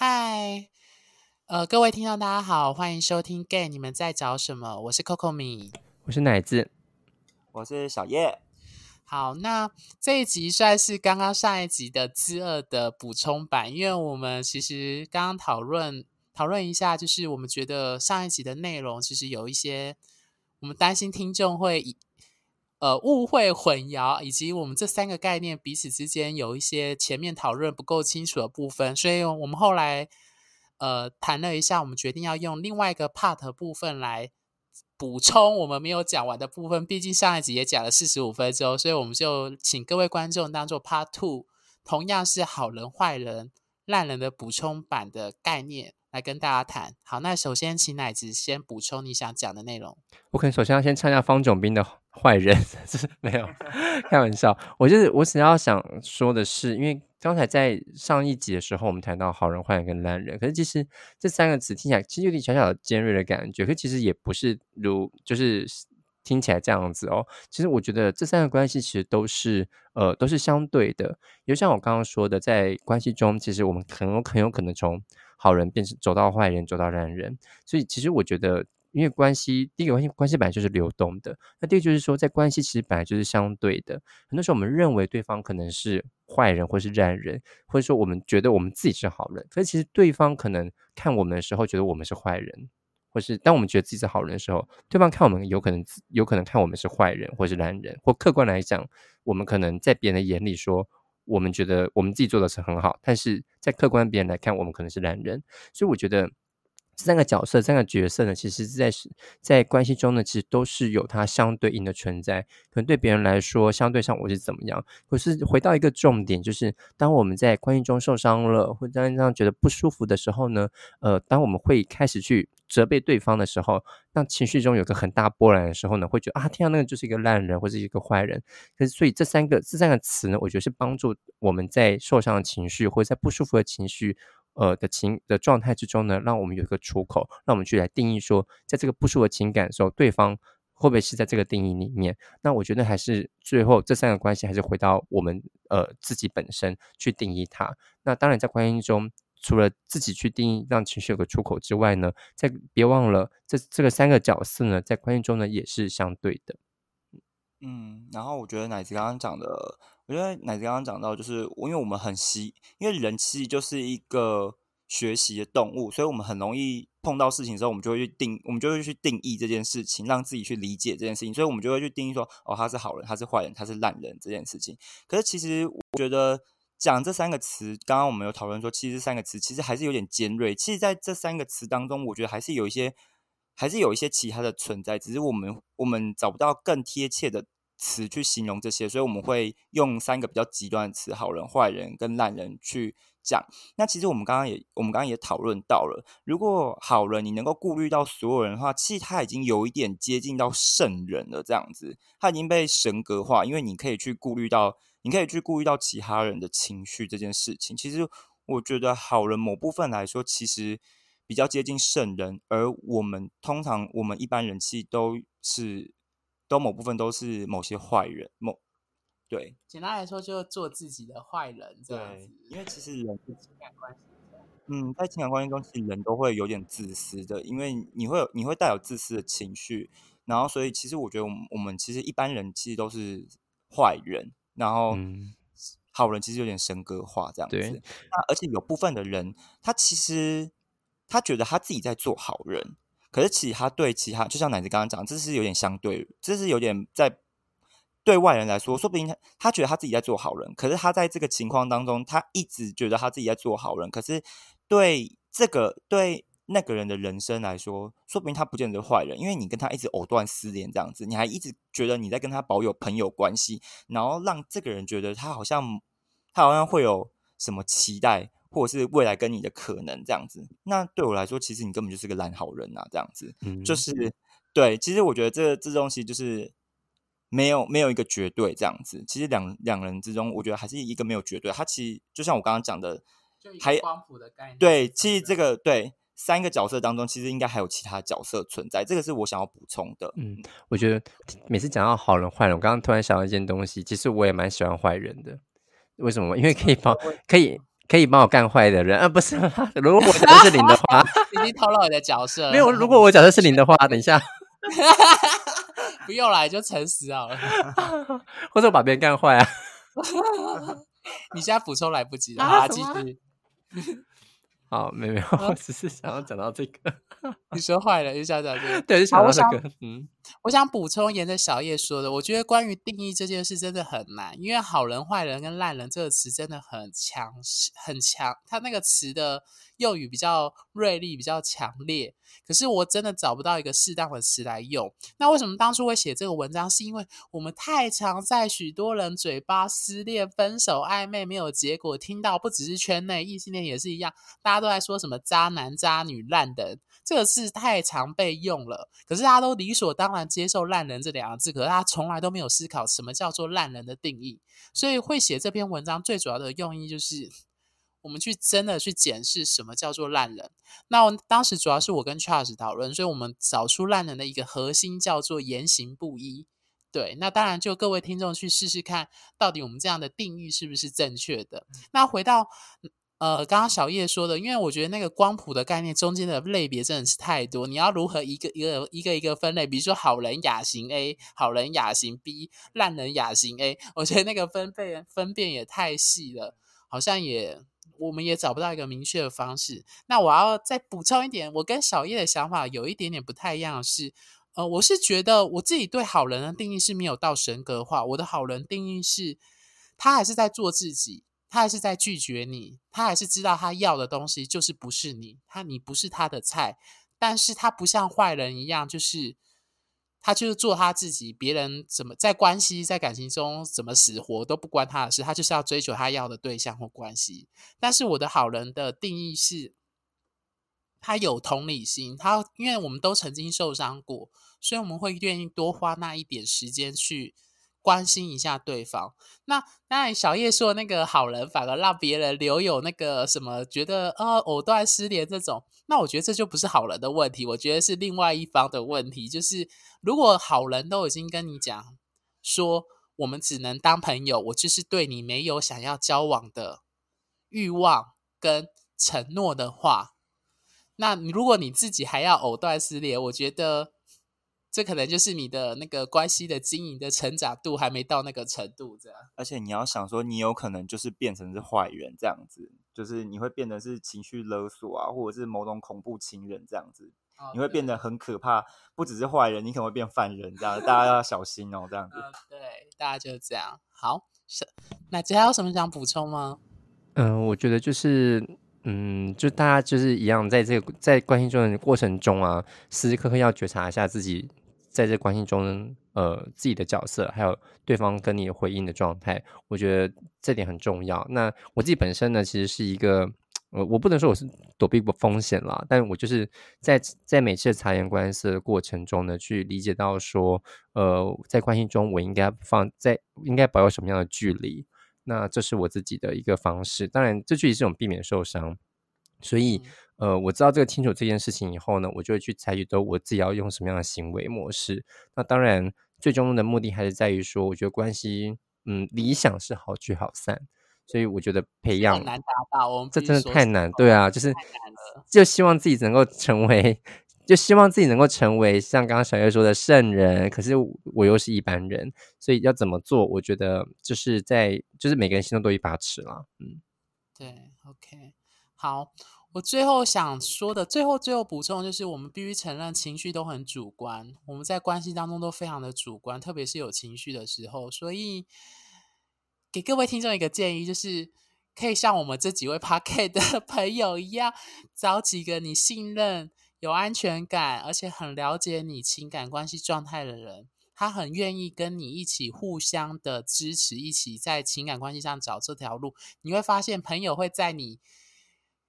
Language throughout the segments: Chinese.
嗨，呃，各位听众，大家好，欢迎收听《Gay》，你们在找什么？我是 Coco 米，我是奶子，我是小叶。好，那这一集算是刚刚上一集的之二的补充版，因为我们其实刚刚讨论讨论一下，就是我们觉得上一集的内容其实有一些，我们担心听众会以呃误会混淆，以及我们这三个概念彼此之间有一些前面讨论不够清楚的部分，所以我们后来呃谈了一下，我们决定要用另外一个 part 部分来补充我们没有讲完的部分。毕竟上一集也讲了四十五分钟，所以我们就请各位观众当做 part two，同样是好人、坏人、烂人的补充版的概念来跟大家谈。好，那首先请奶子先补充你想讲的内容。我可能首先要先唱一下方炯斌的坏人，是没有开玩笑。我就是我只要想说的是，因为刚才在上一集的时候，我们谈到好人、坏人跟烂人，可是其实这三个词听起来其实有点小小的尖锐的感觉，可其实也不是如就是听起来这样子哦。其实我觉得这三个关系其实都是呃都是相对的，就像我刚刚说的，在关系中，其实我们很有很有可能从好人变成走到坏人，走到烂人。所以其实我觉得。因为关系，第一个关系关系本来就是流动的。那第二就是说，在关系其实本来就是相对的。很多时候我们认为对方可能是坏人，或是烂人，或者说我们觉得我们自己是好人，可是其实对方可能看我们的时候觉得我们是坏人，或是当我们觉得自己是好人的时候，对方看我们有可能有可能看我们是坏人，或是烂人。或客观来讲，我们可能在别人的眼里说，我们觉得我们自己做的是很好，但是在客观别人来看，我们可能是烂人。所以我觉得。这三个角色、三个角色呢，其实是在在关系中呢，其实都是有它相对应的存在。可能对别人来说，相对上我是怎么样？可是回到一个重点，就是当我们在关系中受伤了，或者让觉得不舒服的时候呢，呃，当我们会开始去责备对方的时候，那情绪中有个很大波澜的时候呢，会觉得啊，天啊，那个就是一个烂人或者一个坏人。可是，所以这三个这三个词呢，我觉得是帮助我们在受伤的情绪或者在不舒服的情绪。呃的情的状态之中呢，让我们有一个出口，让我们去来定义说，在这个不舒服的情感的时候，对方会不会是在这个定义里面？那我觉得还是最后这三个关系还是回到我们呃自己本身去定义它。那当然在关系中，除了自己去定义让情绪有个出口之外呢，在别忘了这这个三个角色呢，在关系中呢也是相对的。嗯，然后我觉得奶子刚刚讲的。我觉得奶子刚刚讲到，就是因为我们很习，因为人其实就是一个学习的动物，所以我们很容易碰到事情之后，我们就会去定，我们就会去定义这件事情，让自己去理解这件事情，所以我们就会去定义说，哦，他是好人，他是坏人，他是烂人这件事情。可是其实我觉得讲这三个词，刚刚我们有讨论说，其实这三个词其实还是有点尖锐。其实在这三个词当中，我觉得还是有一些，还是有一些其他的存在，只是我们我们找不到更贴切的。词去形容这些，所以我们会用三个比较极端的词：好人、坏人跟烂人去讲。那其实我们刚刚也，我们刚刚也讨论到了，如果好人你能够顾虑到所有人的话，其实他已经有一点接近到圣人了，这样子，他已经被神格化，因为你可以去顾虑到，你可以去顾虑到其他人的情绪这件事情。其实我觉得好人某部分来说，其实比较接近圣人，而我们通常我们一般人气都是。都某部分都是某些坏人，某对，简单来说，就是做自己的坏人这样子。因为其实 人情感关系，嗯，在情感关系中，其实人都会有点自私的，因为你会有你会带有自私的情绪，然后所以其实我觉得我们我们其实一般人其实都是坏人，然后好人其实有点神格化这样子。那而且有部分的人，他其实他觉得他自己在做好人。可是，其他对其他，就像奶子刚刚讲，这是有点相对，这是有点在对外人来说，说不定他他觉得他自己在做好人，可是他在这个情况当中，他一直觉得他自己在做好人。可是对这个对那个人的人生来说，说不定他不见得坏人，因为你跟他一直藕断丝连这样子，你还一直觉得你在跟他保有朋友关系，然后让这个人觉得他好像他好像会有什么期待。或者是未来跟你的可能这样子，那对我来说，其实你根本就是个烂好人啊，这样子，就是对。其实我觉得这这东西就是没有没有一个绝对这样子。其实两两人之中，我觉得还是一个没有绝对。他其实就像我刚刚讲的，还光谱的概念。对，其实这个对三个角色当中，其实应该还有其他角色存在。这个是我想要补充的。嗯，我觉得每次讲到好人坏人，我刚刚突然想到一件东西，其实我也蛮喜欢坏人的。为什么？因为可以帮可以。可以帮我干坏的人，啊，不是，如果我角色是零的话，已经透露你的角色了。没有，如果我角色是零的话，等一下，不用啦，你就诚实好了。或者我把别人干坏啊，你现在补充来不及了，啊好啊，继续。好，没有，我只是想要讲到这个，你说坏了，就想讲这个。对，就想到这个，嗯，我想补充，沿着小叶说的，我觉得关于定义这件事真的很难，因为好人、坏人跟烂人这个词真的很强，很强，它那个词的用语比较锐利，比较强烈。可是我真的找不到一个适当的词来用。那为什么当初会写这个文章？是因为我们太常在许多人嘴巴失恋、分手、暧昧没有结果，听到不只是圈内异性恋也是一样，大家都在说什么渣男、渣女、烂人，这个字太常被用了。可是大家都理所当然接受“烂人”这两个字，可是他从来都没有思考什么叫做烂人的定义。所以会写这篇文章最主要的用意就是，我们去真的去检视什么叫做烂人。那我当时主要是我跟 Charles 讨论，所以我们找出烂人的一个核心叫做言行不一。对，那当然就各位听众去试试看，到底我们这样的定义是不是正确的。那回到呃，刚刚小叶说的，因为我觉得那个光谱的概念中间的类别真的是太多，你要如何一个一个一个一个分类？比如说好人亚型 A、好人亚型 B、烂人亚型 A，我觉得那个分辨分辨也太细了，好像也我们也找不到一个明确的方式。那我要再补充一点，我跟小叶的想法有一点点不太一样是，呃，我是觉得我自己对好人的定义是没有到神格化，我的好人定义是，他还是在做自己。他还是在拒绝你，他还是知道他要的东西就是不是你，他你不是他的菜，但是他不像坏人一样，就是他就是做他自己，别人怎么在关系在感情中怎么死活都不关他的事，他就是要追求他要的对象或关系。但是我的好人的定义是，他有同理心，他因为我们都曾经受伤过，所以我们会愿意多花那一点时间去。关心一下对方。那当然，小叶说那个好人反而让别人留有那个什么，觉得呃藕断丝连这种。那我觉得这就不是好人的问题，我觉得是另外一方的问题。就是如果好人都已经跟你讲说，我们只能当朋友，我就是对你没有想要交往的欲望跟承诺的话，那如果你自己还要藕断丝连，我觉得。这可能就是你的那个关系的经营的成长度还没到那个程度，这样。而且你要想说，你有可能就是变成是坏人这样子，就是你会变得是情绪勒索啊，或者是某种恐怖情人这样子，哦你会变得很可怕。不只是坏人，你可能会变犯人这样，大家要小心哦，这样子。呃，对，大家就是这样。好，是奶子还有什么想补充吗？嗯、我觉得就是，嗯，就大家就是一样，在这个在关系中的过程中啊，时时刻刻要觉察一下自己在这关系中，呃，自己的角色，还有对方跟你回应的状态，我觉得这点很重要。那我自己本身呢，其实是一个，呃，我不能说我是躲避风险啦，但我就是在在每次察言观色的过程中呢，去理解到说，呃，在关系中我应该放在应该保有什么样的距离。那这是我自己的一个方式，当然这距离是种避免受伤，所以呃，我知道这个清楚这件事情以后呢，我就会去采取都我自己要用什么样的行为模式。那当然，最终的目的还是在于说，我觉得关系，嗯，理想是好聚好散，所以我觉得培养难达到，我们这真的太难，对啊，就是。就希望自己能够成为，就希望自己能够成为像刚刚小月说的圣人，可是我又是一般人，所以要怎么做？我觉得就是在就是每个人心中都有一把尺了，嗯，对，OK，好，我最后想说的，最后最后补充就是，我们必须承认情绪都很主观，我们在关系当中都非常的主观，特别是有情绪的时候，所以给各位听众一个建议，就是可以像我们这几位 p a r k e t 的 朋友一样，找几个你信任、有安全感，而且很了解你情感关系状态的人。他很愿意跟你一起互相的支持，一起在情感关系上找这条路。你会发现，朋友会在你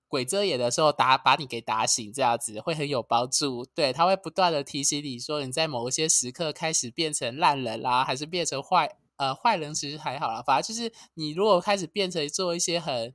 鬼遮眼的时候打把你给打醒，这样子会很有帮助。对他会不断的提醒你说，你在某一些时刻开始变成烂人啦，还是变成坏呃坏人，其实还好啦。反正就是你如果开始变成做一些很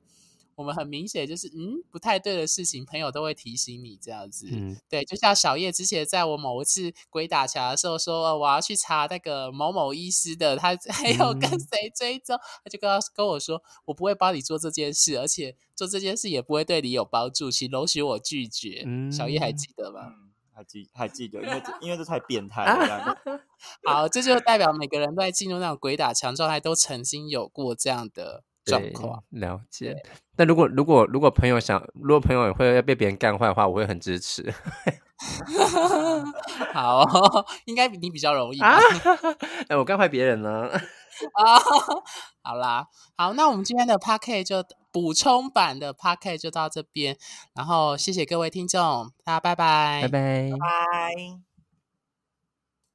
我们很明显就是嗯不太对的事情，朋友都会提醒你这样子。嗯，对，就像小叶之前在我某一次鬼打墙的时候说，呃我要去查那个某某医师的，他 还有跟嗯谁追踪，他就跟他跟我说，我不会帮你做这件事，而且做这件事也不会对你有帮助，请容许我拒绝。小叶还嗯记得吗？嗯，还记还记得，因为这因为这太变态了，好，这就代表每个人在进入那种鬼打墙状态，都曾经有过这样的状况。，了解。那如果如果如果朋友想，如果朋友也会要被别人干坏的话，我会很支持 好哦，应该比你比较容易吧？啊。哎，我干坏别人呢？啊，好啦，好，那我们今天的 p a c k e 就补充版的 p a c k e 就到这边，然后谢谢各位听众，大家拜拜，拜拜。拜。